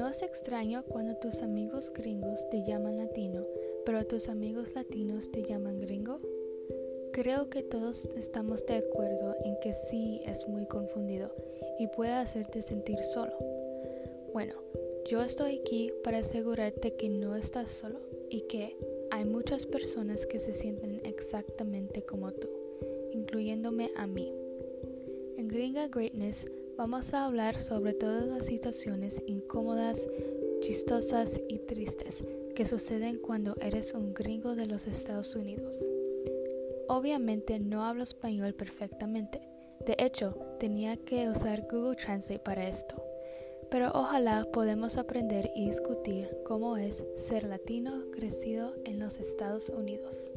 ¿No es extraño cuando tus amigos gringos te llaman latino, pero tus amigos latinos te llaman gringo? Creo que todos estamos de acuerdo en que sí es muy confundido y puede hacerte sentir solo. Bueno, yo estoy aquí para asegurarte que no estás solo y que hay muchas personas que se sienten exactamente como tú, incluyéndome a mí. En Gringa Greatness vamos a hablar sobre todas las situaciones incómodas, chistosas y tristes que suceden cuando eres un gringo de los Estados Unidos. Obviamente no hablo español perfectamente, de hecho tenía que usar Google Translate para esto, pero ojalá podemos aprender y discutir cómo es ser latino crecido en los Estados Unidos.